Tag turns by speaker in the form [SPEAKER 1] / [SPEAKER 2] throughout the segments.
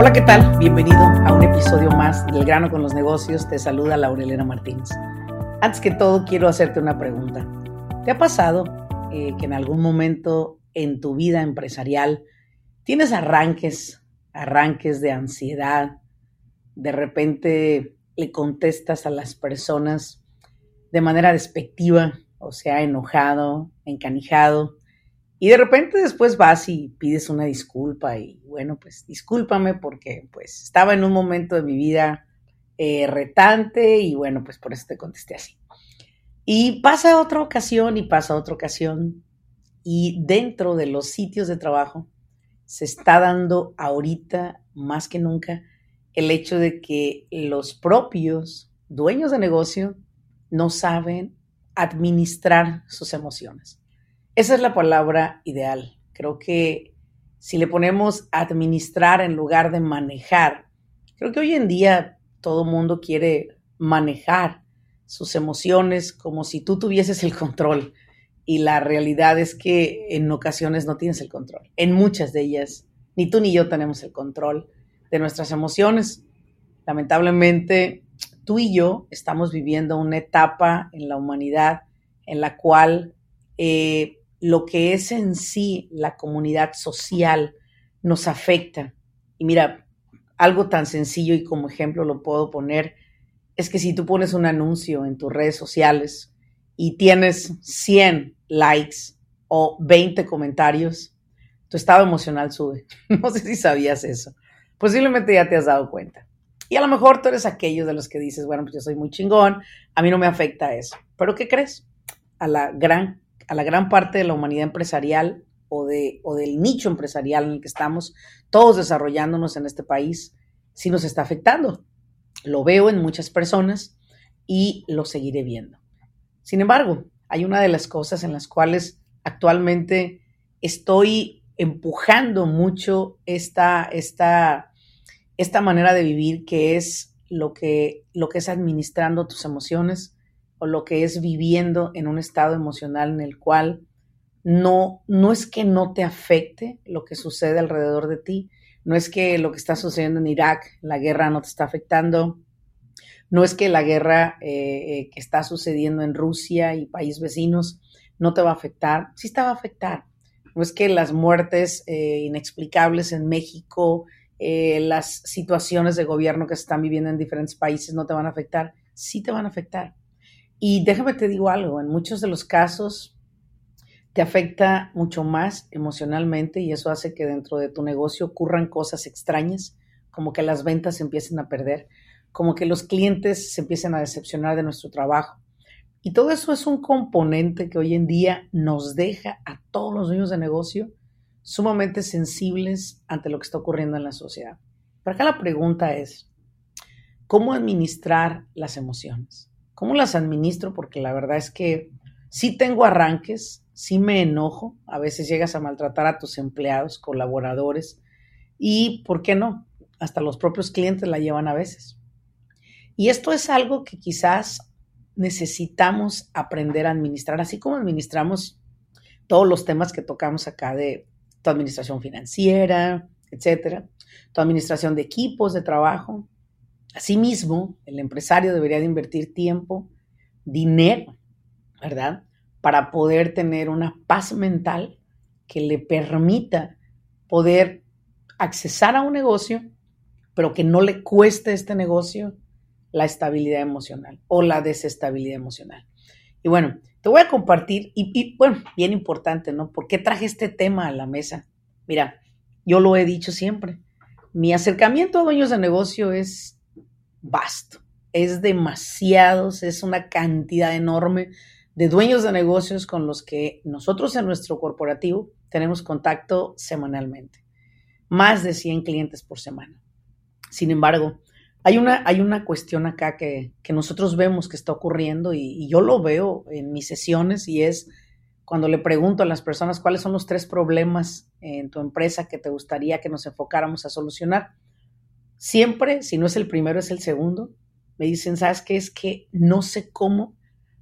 [SPEAKER 1] Hola, ¿qué tal? Bienvenido a un episodio más del grano con los negocios. Te saluda Laurelena Martínez. Antes que todo, quiero hacerte una pregunta. ¿Te ha pasado eh, que en algún momento en tu vida empresarial tienes arranques, arranques de ansiedad? De repente le contestas a las personas de manera despectiva, o sea, enojado, encanijado, y de repente después vas y pides una disculpa y bueno, pues discúlpame porque pues estaba en un momento de mi vida eh, retante y bueno, pues por eso te contesté así. Y pasa otra ocasión y pasa otra ocasión y dentro de los sitios de trabajo se está dando ahorita más que nunca el hecho de que los propios dueños de negocio no saben administrar sus emociones. Esa es la palabra ideal. Creo que si le ponemos administrar en lugar de manejar, creo que hoy en día todo mundo quiere manejar sus emociones como si tú tuvieses el control. Y la realidad es que en ocasiones no tienes el control. En muchas de ellas, ni tú ni yo tenemos el control de nuestras emociones. Lamentablemente, tú y yo estamos viviendo una etapa en la humanidad en la cual eh, lo que es en sí la comunidad social nos afecta. Y mira, algo tan sencillo y como ejemplo lo puedo poner, es que si tú pones un anuncio en tus redes sociales y tienes 100 likes o 20 comentarios, tu estado emocional sube. No sé si sabías eso. Posiblemente ya te has dado cuenta. Y a lo mejor tú eres aquellos de los que dices, bueno, pues yo soy muy chingón, a mí no me afecta eso. Pero ¿qué crees? A la gran a la gran parte de la humanidad empresarial o, de, o del nicho empresarial en el que estamos todos desarrollándonos en este país, sí nos está afectando. Lo veo en muchas personas y lo seguiré viendo. Sin embargo, hay una de las cosas en las cuales actualmente estoy empujando mucho esta, esta, esta manera de vivir que es lo que, lo que es administrando tus emociones, o lo que es viviendo en un estado emocional en el cual no, no es que no te afecte lo que sucede alrededor de ti, no es que lo que está sucediendo en Irak, la guerra no te está afectando, no es que la guerra eh, eh, que está sucediendo en Rusia y países vecinos no te va a afectar, sí te va a afectar. No es que las muertes eh, inexplicables en México, las situaciones de gobierno que se están viviendo en diferentes países no te van a afectar, sí te van a afectar. Y déjame te digo algo, en muchos de los casos te afecta mucho más emocionalmente y eso hace que dentro de tu negocio ocurran cosas extrañas, como que las ventas se empiecen a perder, como que los clientes se empiecen a decepcionar de nuestro trabajo. Y todo eso es un componente que hoy en día nos deja a todos los dueños de negocio sumamente sensibles ante lo que está ocurriendo en la sociedad. Pero acá la pregunta es, ¿cómo administrar las emociones? ¿Cómo las administro? Porque la verdad es que sí tengo arranques, sí me enojo, a veces llegas a maltratar a tus empleados, colaboradores y, ¿por qué no? Hasta los propios clientes la llevan a veces. Y esto es algo que quizás necesitamos aprender a administrar, así como administramos todos los temas que tocamos acá de tu administración financiera, etcétera, tu administración de equipos de trabajo, Asimismo, el empresario debería de invertir tiempo, dinero, ¿verdad? Para poder tener una paz mental que le permita poder accesar a un negocio, pero que no le cueste este negocio la estabilidad emocional o la desestabilidad emocional. Y bueno, te voy a compartir, y, y, bueno, bien importante, ¿no? ¿Por qué traje este tema a la mesa? Mira, yo lo he dicho siempre, mi acercamiento a dueños de negocio es vasto, es demasiado, es una cantidad enorme de dueños de negocios con los que nosotros en nuestro corporativo tenemos contacto semanalmente. Más de 100 clientes por semana. Sin embargo, hay una, hay una cuestión acá que, nosotros vemos que está ocurriendo y, y, yo lo veo en mis sesiones y es cuando le pregunto a las personas cuáles son los tres problemas en tu empresa que te gustaría que nos enfocáramos a solucionar. Siempre, si no es el primero, es el segundo. Me dicen, ¿sabes qué? Es que no sé cómo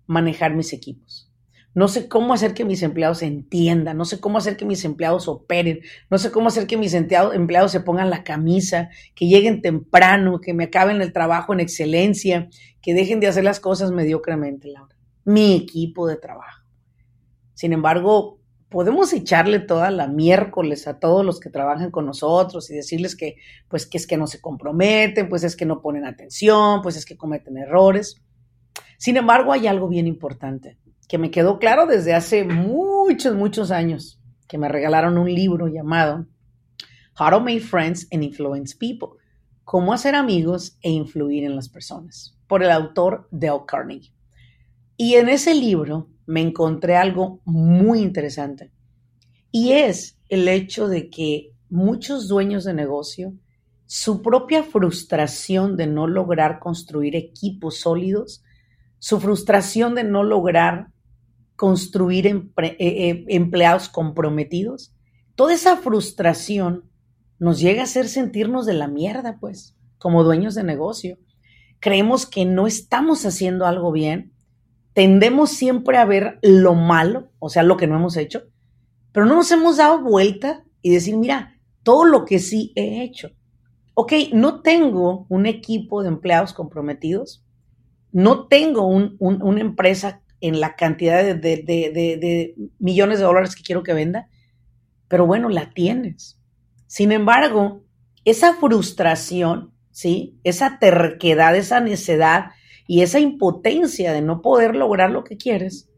[SPEAKER 1] manejar mis equipos. No sé cómo hacer que mis empleados entiendan, no sé cómo hacer que mis empleados operen, no sé cómo hacer que mis empleados se pongan la camisa, que lleguen temprano, que me acaben el trabajo en excelencia, que dejen de hacer las cosas mediocremente, Laura. Mi equipo de trabajo. Sin embargo, podemos echarle toda la miércoles a todos los que trabajan con nosotros y decirles que, pues, que es que no se comprometen, pues es que no ponen atención, pues es que cometen errores. Sin embargo, hay algo bien importante que me quedó claro desde hace muchos, muchos años, que me regalaron un libro llamado How to Make Friends and Influence People, cómo hacer amigos e influir en las personas, por el autor Dale Carnegie. Y en ese libro me encontré algo muy interesante, y es el hecho de que muchos dueños de negocio, su propia frustración de no lograr construir equipos sólidos, su frustración de no lograr construir eh, eh, empleados comprometidos, toda esa frustración nos llega a hacer sentirnos de la mierda, pues, como dueños de negocio. Creemos que no estamos haciendo algo bien, tendemos siempre a ver lo malo, o sea, lo que no hemos hecho, pero no nos hemos dado vuelta y decir, mira, todo lo que sí he hecho. Ok, no tengo un equipo de empleados comprometidos, no tengo una empresa en la cantidad de, de, millones de dólares que quiero que venda, pero bueno, la tienes. Sin embargo, esa frustración, ¿sí? Esa terquedad, esa necedad y esa impotencia de no poder lograr lo que quieres,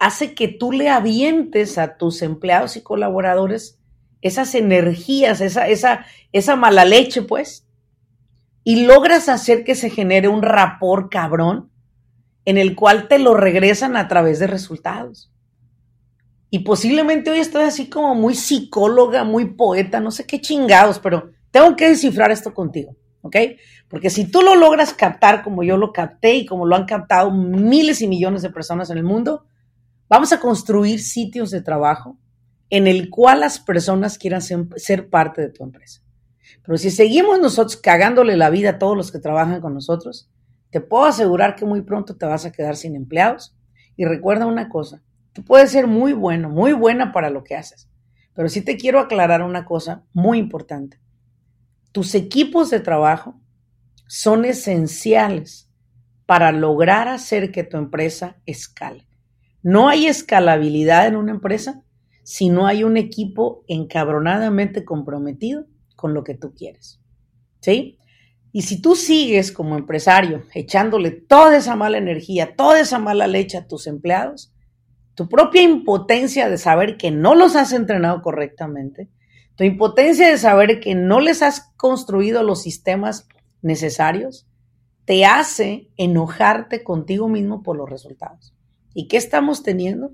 [SPEAKER 1] hace que tú le avientes a tus empleados y colaboradores esas energías, esa, esa, esa mala leche, pues, y logras hacer que se genere un rapor cabrón en el cual te lo regresan a través de resultados. Y posiblemente hoy estoy así como muy psicóloga, muy poeta, no sé qué chingados, pero tengo que descifrar esto contigo, ¿ok? Porque si tú lo logras captar como yo lo capté y como lo han captado miles y millones de personas en el mundo, vamos a construir sitios de trabajo en el cual las personas quieran ser, parte de tu empresa. Pero si seguimos nosotros cagándole la vida a todos los que trabajan con nosotros, te puedo asegurar que muy pronto te vas a quedar sin empleados. Y recuerda una cosa, tú puedes ser muy bueno, muy buena para lo que haces, pero sí te quiero aclarar una cosa muy importante. Tus equipos de trabajo son esenciales para lograr hacer que tu empresa escale. No hay escalabilidad en una empresa si no hay un equipo encabronadamente comprometido con lo que tú quieres. ¿Sí? Y si tú sigues como empresario echándole toda esa mala energía, toda esa mala leche a tus empleados, tu propia impotencia de saber que no los has entrenado correctamente, tu impotencia de saber que no les has construido los sistemas necesarios, te hace enojarte contigo mismo por los resultados. ¿Y qué estamos teniendo?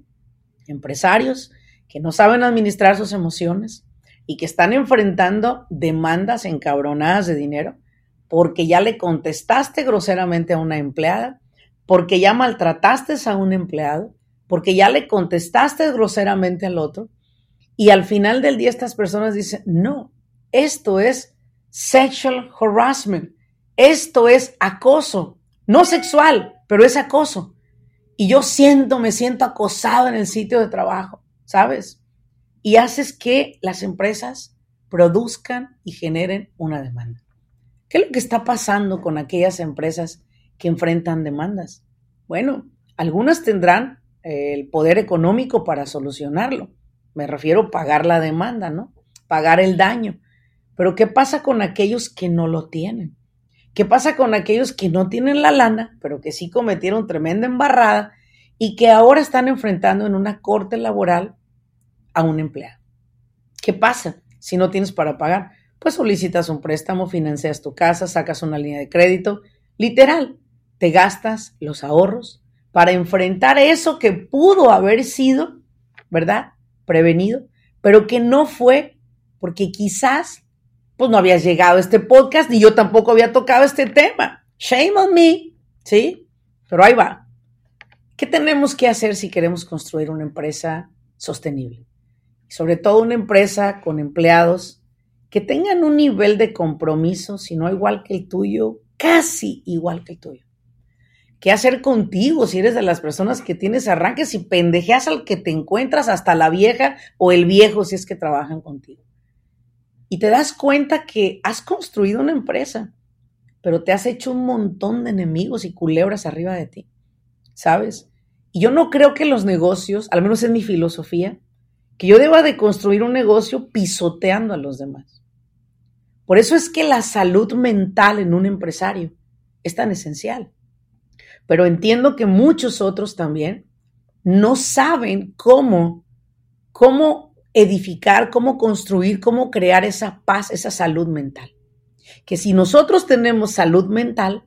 [SPEAKER 1] Empresarios que no saben administrar sus emociones y que están enfrentando demandas encabronadas de dinero porque ya le contestaste groseramente a una empleada, porque ya maltrataste a un empleado, porque ya le contestaste groseramente al otro. Y al final del día estas personas dicen, no, esto es sexual harassment, esto es acoso, no sexual, pero es acoso. Y yo siento, me siento acosado en el sitio de trabajo, ¿sabes? Y haces que las empresas produzcan y generen una demanda. ¿Qué es lo que está pasando con aquellas empresas que enfrentan demandas? Bueno, algunas tendrán eh, el poder económico para solucionarlo. Me refiero a pagar la demanda, ¿no? Pagar el daño. Pero ¿qué pasa con aquellos que no lo tienen? ¿Qué pasa con aquellos que no tienen la lana, pero que sí cometieron tremenda embarrada y que ahora están enfrentando en una corte laboral a un empleado? ¿Qué pasa si no tienes para pagar? pues solicitas un préstamo, financias tu casa, sacas una línea de crédito, literal, te gastas los ahorros para enfrentar eso que pudo haber sido, ¿verdad? Prevenido, pero que no fue porque quizás pues no habías llegado a este podcast ni yo tampoco había tocado este tema. Shame on me, ¿sí? Pero ahí va. ¿Qué tenemos que hacer si queremos construir una empresa sostenible? Sobre todo una empresa con empleados que tengan un nivel de compromiso, si no igual que el tuyo, casi igual que el tuyo. ¿Qué hacer contigo si eres de las personas que tienes arranques y pendejeas al que te encuentras hasta la vieja o el viejo si es que trabajan contigo? Y te das cuenta que has construido una empresa, pero te has hecho un montón de enemigos y culebras arriba de ti, ¿sabes? Y yo no creo que los negocios, al menos es mi filosofía, que yo deba de construir un negocio pisoteando a los demás. Por eso es que la salud mental en un empresario es tan esencial. Pero entiendo que muchos otros también no saben cómo, cómo edificar, cómo construir, cómo crear esa paz, esa salud mental. Que si nosotros tenemos salud mental,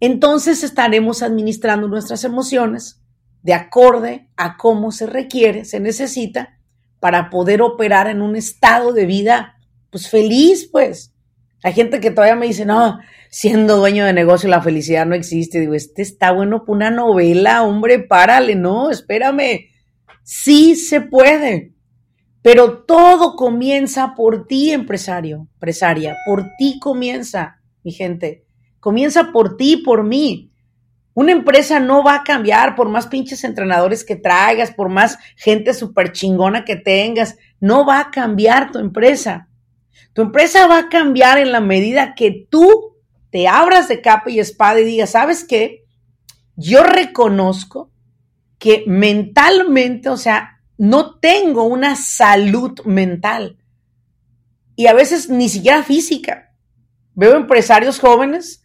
[SPEAKER 1] entonces estaremos administrando nuestras emociones de acorde a cómo se requiere, se necesita para poder operar en un estado de vida pues feliz, pues. Hay gente que todavía me dice, no, siendo dueño de negocio la felicidad no existe. Digo, este está bueno para una novela, hombre, párale, no, espérame. Sí se puede, pero todo comienza por ti, empresario, empresaria, por ti comienza, mi gente. Comienza por ti, por mí. Una empresa no va a cambiar por más pinches entrenadores que traigas, por más gente súper chingona que tengas. No va a cambiar tu empresa. Tu empresa va a cambiar en la medida que tú te abras de capa y espada y digas, ¿sabes qué? Yo reconozco que mentalmente, o sea, no tengo una salud mental. Y a veces ni siquiera física. Veo empresarios jóvenes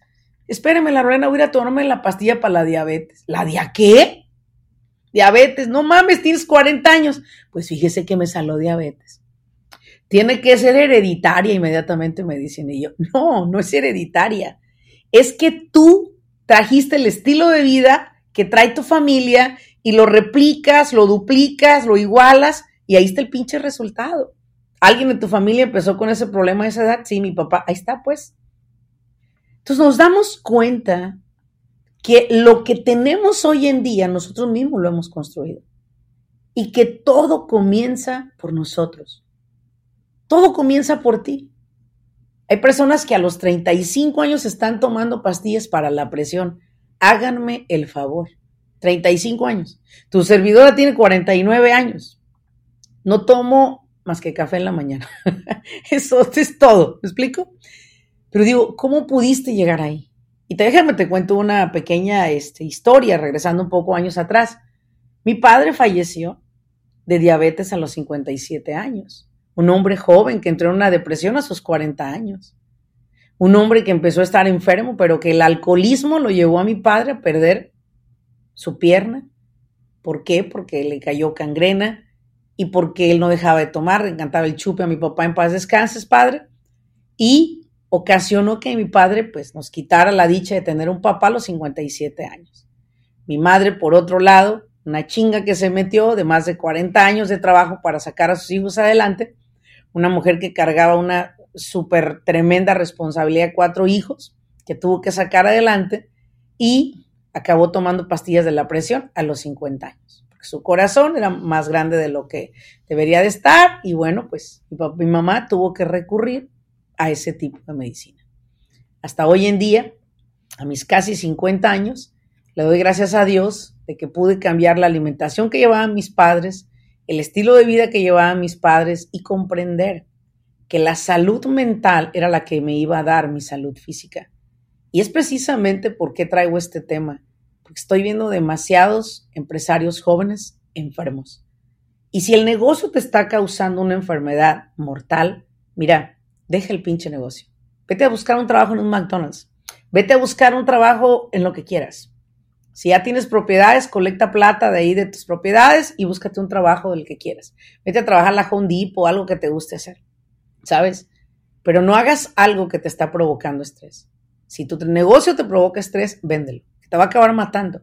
[SPEAKER 1] Espéreme, la reina, voy a tomarme la pastilla para la diabetes. ¿La dia qué? Diabetes, no mames, tienes 40 años. Pues fíjese que me salió diabetes. Tiene que ser hereditaria, inmediatamente me dicen. Y yo, no, no es hereditaria. Es que tú trajiste el estilo de vida que trae tu familia y lo replicas, lo duplicas, lo igualas y ahí está el pinche resultado. ¿Alguien de tu familia empezó con ese problema a esa edad? Sí, mi papá. Ahí está, pues. Entonces nos damos cuenta que lo que tenemos hoy en día nosotros mismos lo hemos construido y que todo comienza por nosotros. Todo comienza por ti. Hay personas que a los 35 años están tomando pastillas para la presión. Háganme el favor. 35 años. Tu servidora tiene 49 años. No tomo más que café en la mañana. Eso es todo. ¿Me explico? Pero digo, ¿cómo pudiste llegar ahí? Y te déjame te cuento una pequeña este, historia, regresando un poco años atrás. Mi padre falleció de diabetes a los 57 años. Un hombre joven que entró en una depresión a sus 40 años. Un hombre que empezó a estar enfermo, pero que el alcoholismo lo llevó a mi padre a perder su pierna. ¿Por qué? Porque le cayó cangrena y porque él no dejaba de tomar, le encantaba el chupe a mi papá en paz descanses, padre. Y ocasionó que mi padre pues nos quitara la dicha de tener un papá a los 57 años. Mi madre, por otro lado, una chinga que se metió de más de 40 años de trabajo para sacar a sus hijos adelante, una mujer que cargaba una súper tremenda responsabilidad cuatro hijos que tuvo que sacar adelante y acabó tomando pastillas de la presión a los 50 años. Porque su corazón era más grande de lo que debería de estar y bueno, pues mi, papá, mi mamá tuvo que recurrir a ese tipo de medicina. Hasta hoy en día, a mis casi 50 años, le doy gracias a Dios de que pude cambiar la alimentación que llevaban mis padres, el estilo de vida que llevaban mis padres y comprender que la salud mental era la que me iba a dar mi salud física. Y es precisamente por qué traigo este tema, porque estoy viendo demasiados empresarios jóvenes enfermos. Y si el negocio te está causando una enfermedad mortal, mira, deja el pinche negocio. Vete a buscar un trabajo en un McDonald's. Vete a buscar un trabajo en lo que quieras. Si ya tienes propiedades, colecta plata de ahí de tus propiedades y búscate un trabajo del que quieras. Vete a trabajar la Home Depot, algo que te guste hacer. ¿Sabes? Pero no hagas algo que te está provocando estrés. Si tu negocio te provoca estrés, véndelo. Te va a acabar matando.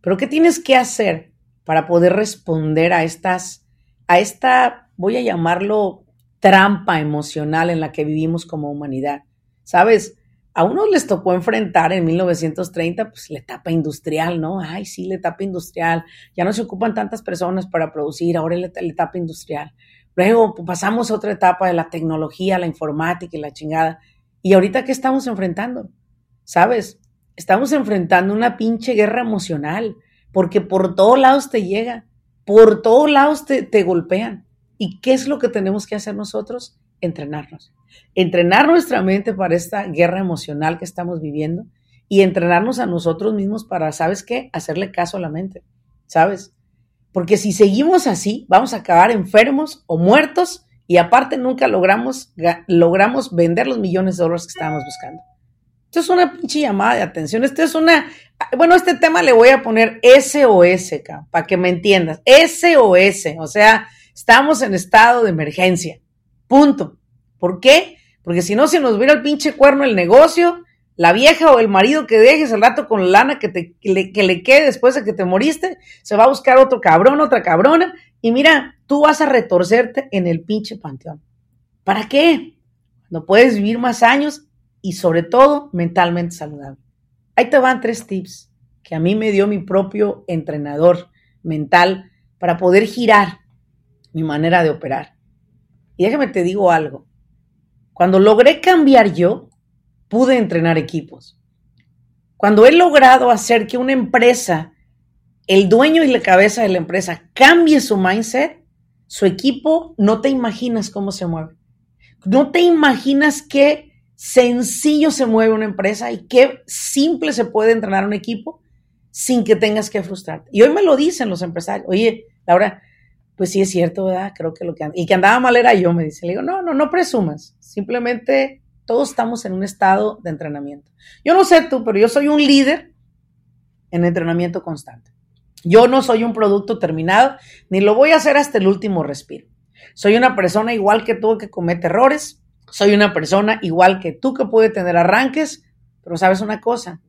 [SPEAKER 1] Pero ¿qué tienes que hacer para poder responder a estas, a esta, voy a llamarlo, trampa emocional en la que vivimos como humanidad? ¿Sabes? A unos les tocó enfrentar en 1930, pues la etapa industrial, ¿no? Ay, sí, la etapa industrial. Ya no se ocupan tantas personas para producir, ahora la, la etapa industrial. Luego pues, pasamos a otra etapa de la tecnología, la informática y la chingada. ¿Y ahorita qué estamos enfrentando? ¿Sabes? Estamos enfrentando una pinche guerra emocional, porque por todos lados te llega, por todos lados te, te golpean. ¿Y qué es lo que tenemos que hacer nosotros? Entrenarnos. Entrenar nuestra mente para esta guerra emocional que estamos viviendo y entrenarnos a nosotros mismos para, ¿sabes qué? Hacerle caso a la mente, ¿sabes? Porque si seguimos así, vamos a acabar enfermos o muertos y aparte nunca logramos, logramos vender los millones de dólares que estábamos buscando. Esto es una pinche llamada de atención. Esto es una. Bueno, este tema le voy a poner SOS, para que me entiendas. SOS. O sea, estamos en estado de emergencia. Punto. ¿Por qué? Porque si no, se nos viera el pinche cuerno el negocio, la vieja o el marido que dejes el rato con la lana que, te, le, que le quede después de que te moriste, se va a buscar otro cabrón, otra cabrona, y mira, tú vas a retorcerte en el pinche panteón. ¿Para qué? No puedes vivir más años y sobre todo mentalmente saludable. Ahí te van tres tips que a mí me dio mi propio entrenador mental para poder girar mi manera de operar. Y déjame te digo algo. Cuando logré cambiar yo, pude entrenar equipos. Cuando he logrado hacer que una empresa, el dueño y la cabeza de la empresa, cambie su mindset, su equipo, no te imaginas cómo se mueve. No te imaginas qué sencillo se mueve una empresa y qué simple se puede entrenar un equipo sin que tengas que frustrarte. Y hoy me lo dicen los empresarios. Oye, Laura, pues sí es cierto, ¿verdad? Creo que lo que... Y que andaba mal era yo, me dice. Le digo, no, no, no presumas. Simplemente todos estamos en un estado de entrenamiento. Yo no sé tú, pero yo soy un líder en entrenamiento constante. Yo no soy un producto terminado, ni lo voy a hacer hasta el último respiro. Soy una persona igual que tú que comete errores, soy una persona igual que tú que puede tener arranques, pero sabes una cosa,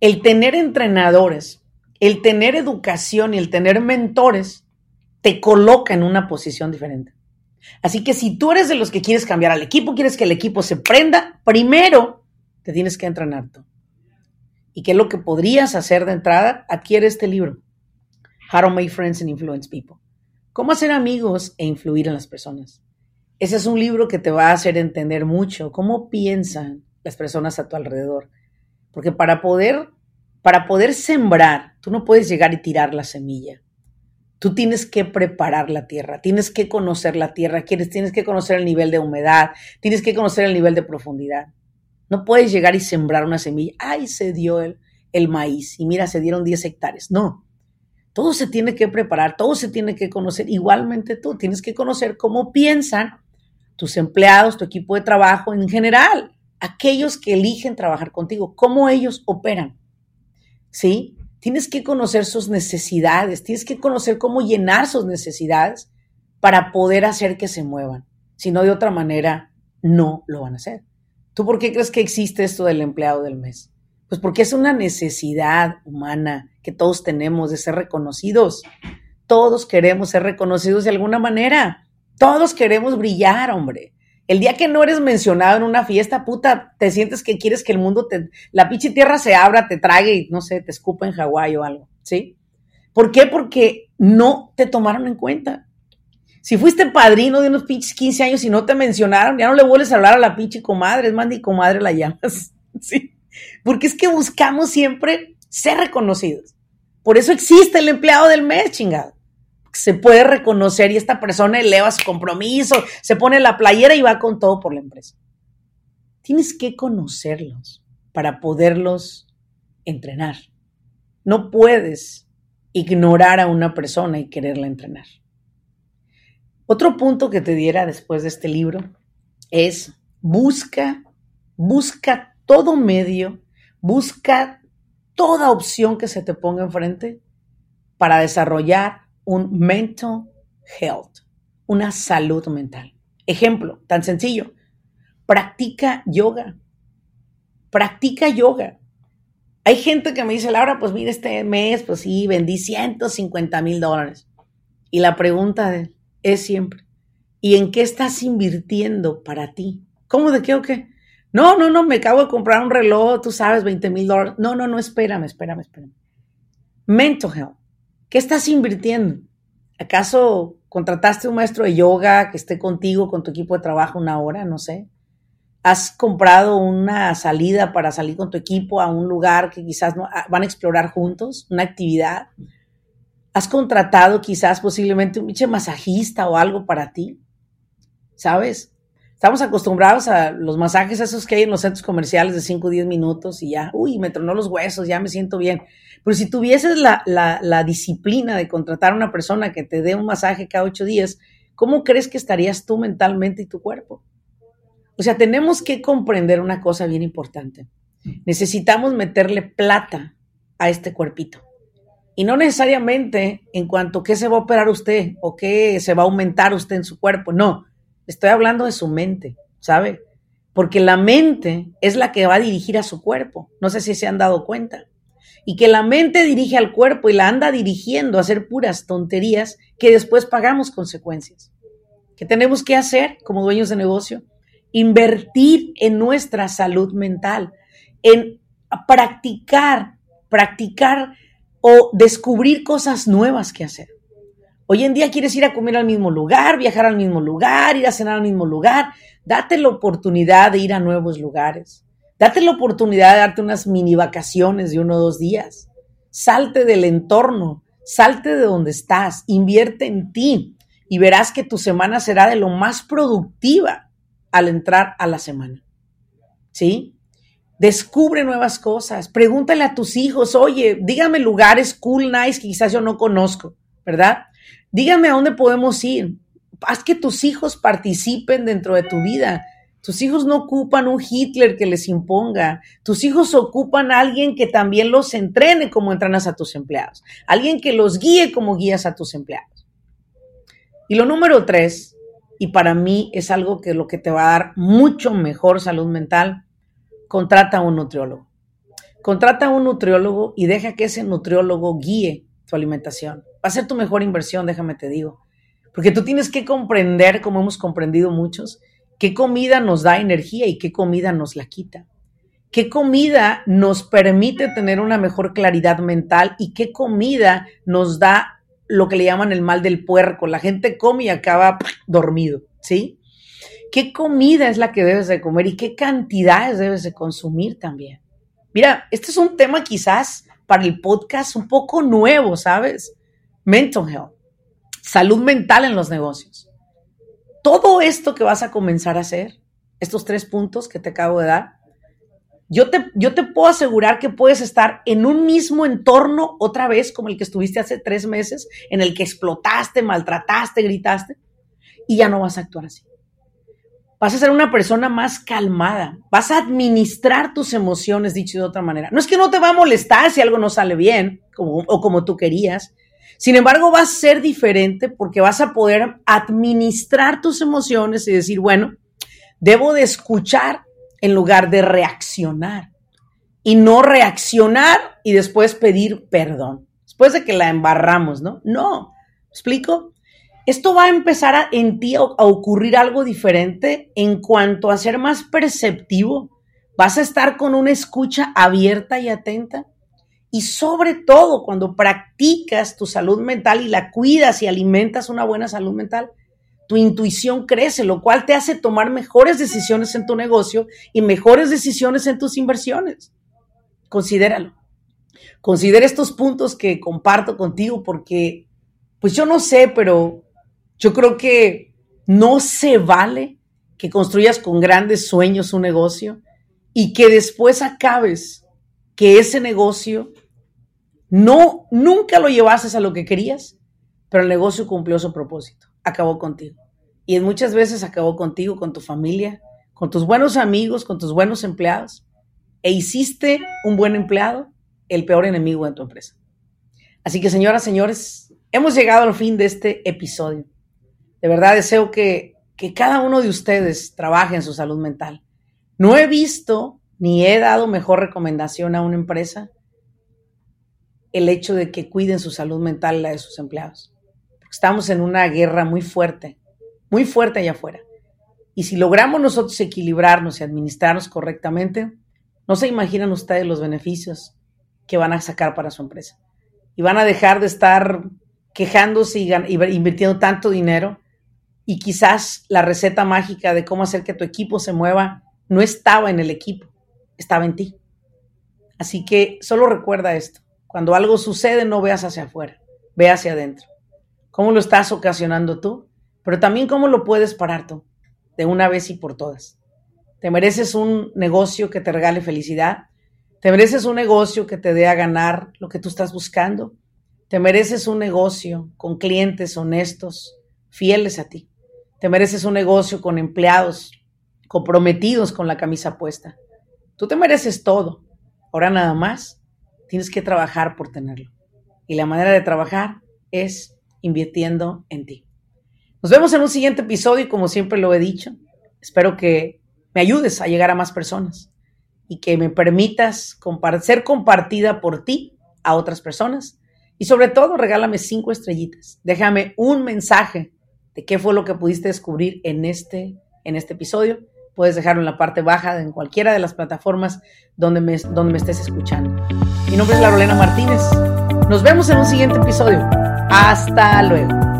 [SPEAKER 1] el tener entrenadores, el tener educación y el tener mentores te coloca en una posición diferente. Así que si tú eres de los que quieres cambiar al equipo, quieres que el equipo se prenda, primero te tienes que entrenar tú. ¿Y qué es lo que podrías hacer de entrada? Adquiere este libro, How to Make Friends and Influence People. Cómo hacer amigos e influir en las personas. Ese es un libro que te va a hacer entender mucho cómo piensan las personas a tu alrededor. Porque para poder, para poder sembrar, tú no puedes llegar y tirar la semilla. Tú tienes que preparar la tierra, tienes que conocer la tierra, tienes que conocer el nivel de humedad, tienes que conocer el nivel de profundidad. No puedes llegar y sembrar una semilla. ¡Ay, se dio el, el maíz! Y mira, se dieron 10 hectáreas. No. Todo se tiene que preparar, todo se tiene que conocer. Igualmente tú tienes que conocer cómo piensan tus empleados, tu equipo de trabajo en general, aquellos que eligen trabajar contigo, cómo ellos operan. ¿Sí? Tienes que conocer sus necesidades, tienes que conocer cómo llenar sus necesidades para poder hacer que se muevan. Si no, de otra manera, no lo van a hacer. ¿Tú por qué crees que existe esto del empleado del mes? Pues porque es una necesidad humana que todos tenemos de ser reconocidos. Todos queremos ser reconocidos de alguna manera. Todos queremos brillar, hombre. El día que no eres mencionado en una fiesta, puta, te sientes que quieres que el mundo te, la pinche tierra se abra, te trague y no sé, te escupa en Hawái o algo, ¿sí? ¿Por qué? Porque no te tomaron en cuenta. Si fuiste padrino de unos pinches 15 años y no te mencionaron, ya no le vuelves a hablar a la pinche comadre, es más, ni comadre la llamas, ¿sí? Porque es que buscamos siempre ser reconocidos. Por eso existe el empleado del mes, chingado se puede reconocer y esta persona eleva su compromiso, se pone la playera y va con todo por la empresa. Tienes que conocerlos para poderlos entrenar. No puedes ignorar a una persona y quererla entrenar. Otro punto que te diera después de este libro es busca, busca todo medio, busca toda opción que se te ponga enfrente para desarrollar un mental health, una salud mental. Ejemplo, tan sencillo, practica yoga, practica yoga, Hay gente que me dice, Laura, pues mira, este mes, pues sí, vendí 150 mil dólares. Y la pregunta es siempre, ¿y en qué estás invirtiendo para ti? ¿Cómo de qué o qué? No, no, no, me acabo de comprar un reloj, tú sabes, 20 mil dólares. No, no, no, espérame, espérame, espérame. Mental health. ¿Qué estás invirtiendo? ¿Acaso contrataste un maestro de yoga que esté contigo, con tu equipo de trabajo una hora? No sé. ¿Has comprado una salida para salir con tu equipo a un lugar que quizás no, ah, van a explorar juntos? ¿Una actividad? ¿Has contratado quizás posiblemente un biche masajista o algo para ti? ¿Sabes? Estamos acostumbrados a los masajes esos que hay en los centros comerciales de 5 o 10 minutos y ya, uy, me tronó los huesos, ya me siento bien. Pero si tuvieses la, disciplina de contratar a una persona que te dé un masaje cada ocho días, ¿cómo crees que estarías tú mentalmente y tu cuerpo? O sea, tenemos que comprender una cosa bien importante. Necesitamos meterle plata a este cuerpito. Y no necesariamente en cuanto a qué se va a operar usted o qué se va a aumentar usted en su cuerpo. No, estoy hablando de su mente, ¿sabe? Porque la mente es la que va a dirigir a su cuerpo. No sé si se han dado cuenta y que la mente dirige al cuerpo y la anda dirigiendo a hacer puras tonterías que después pagamos consecuencias. ¿Qué tenemos que hacer como dueños de negocio? Invertir en nuestra salud mental, en practicar, practicar o descubrir cosas nuevas que hacer. Hoy en día quieres ir a comer al mismo lugar, viajar al mismo lugar, ir a cenar al mismo lugar. Date la oportunidad de ir a nuevos lugares. Date la oportunidad de darte unas mini vacaciones de uno o dos días. Salte del entorno, salte de donde estás, invierte en ti y verás que tu semana será de lo más productiva al entrar a la semana. ¿Sí? Descubre nuevas cosas, pregúntale a tus hijos, oye, dígame lugares cool, nice que quizás yo no conozco, ¿verdad? Dígame a dónde podemos ir. Haz que tus hijos participen dentro de tu vida tus hijos no ocupan un Hitler que les imponga. Tus hijos ocupan a alguien que también los entrene como entrenas a tus empleados. Alguien que los guíe como guías a tus empleados. Y lo número tres, y para mí es algo que lo que te va a dar mucho mejor salud mental, contrata a un nutriólogo. Contrata a un nutriólogo y deja que ese nutriólogo guíe tu alimentación. Va a ser tu mejor inversión, déjame te digo. Porque tú tienes que comprender, como hemos comprendido muchos, ¿Qué comida nos da energía y qué comida nos la quita? ¿Qué comida nos permite tener una mejor claridad mental y qué comida nos da lo que le llaman el mal del puerco? La gente come y acaba dormido, ¿sí? ¿Qué comida es la que debes de comer y qué cantidades debes de consumir también? Mira, este es un tema quizás para el podcast un poco nuevo, ¿sabes? Mental health, salud mental en los negocios todo esto que vas a comenzar a hacer, estos tres puntos que te acabo de dar, yo te, yo te puedo asegurar que puedes estar en un mismo entorno otra vez como el que estuviste hace tres meses, en el que explotaste, maltrataste, gritaste, y ya no vas a actuar así. Vas a ser una persona más calmada, vas a administrar tus emociones, dicho de otra manera. No es que no te va a molestar si algo no sale bien o como tú querías, sin embargo, va a ser diferente porque vas a poder administrar tus emociones y decir, bueno, debo de escuchar en lugar de reaccionar. Y no reaccionar y después pedir perdón. Después de que la embarramos, ¿no? No. ¿Explico? Esto va a empezar en ti a ocurrir algo diferente en cuanto a ser más perceptivo. Vas a estar con una escucha abierta y atenta y sobre todo cuando practicas tu salud mental y la cuidas y alimentas una buena salud mental, tu intuición crece, lo cual te hace tomar mejores decisiones en tu negocio y mejores decisiones en tus inversiones. Considéralo. Considera estos puntos que comparto contigo porque, pues yo no sé, pero yo creo que no se vale que construyas con grandes sueños un negocio y que después acabes que ese negocio no, nunca lo llevases a lo que querías, pero el negocio cumplió su propósito, acabó contigo. Y muchas veces acabó contigo, con tu familia, con tus buenos amigos, con tus buenos empleados. E hiciste un buen empleado, el peor enemigo de tu empresa. Así que, señoras, señores, hemos llegado al fin de este episodio. De verdad deseo que, que cada uno de ustedes trabaje en su salud mental. No he visto ni he dado mejor recomendación a una empresa el hecho de que cuiden su salud mental la de sus empleados. Estamos en una guerra muy fuerte, muy fuerte allá afuera. Y si logramos nosotros equilibrarnos y administrarnos correctamente, no se imaginan ustedes los beneficios que van a sacar para su empresa. Y van a dejar de estar quejándose y, invirtiendo tanto dinero. Y quizás la receta mágica de cómo hacer que tu equipo se mueva no estaba en el equipo, estaba en ti. Así que solo recuerda esto. Cuando algo sucede, no veas hacia afuera, ve hacia adentro. ¿Cómo lo estás ocasionando tú? Pero también cómo lo puedes parar tú de una vez y por todas. Te mereces un negocio que te regale felicidad. Te mereces un negocio que te dé a ganar lo que tú estás buscando. Te mereces un negocio con clientes honestos, fieles a ti. Te mereces un negocio con empleados comprometidos con la camisa puesta. Tú te mereces todo. Ahora nada más tienes que trabajar por tenerlo. Y la manera de trabajar es invirtiendo en ti. Nos vemos en un siguiente episodio y como siempre lo he dicho, espero que me ayudes a llegar a más personas y que me permitas ser compartida por ti a otras personas. Y sobre todo, regálame cinco estrellitas. Déjame un mensaje de qué fue lo que pudiste descubrir en este, en este episodio. Puedes dejarlo en la parte baja en cualquiera de las plataformas donde me, donde me estés escuchando. Mi nombre es Larolena Martínez. Nos vemos en un siguiente episodio. Hasta luego.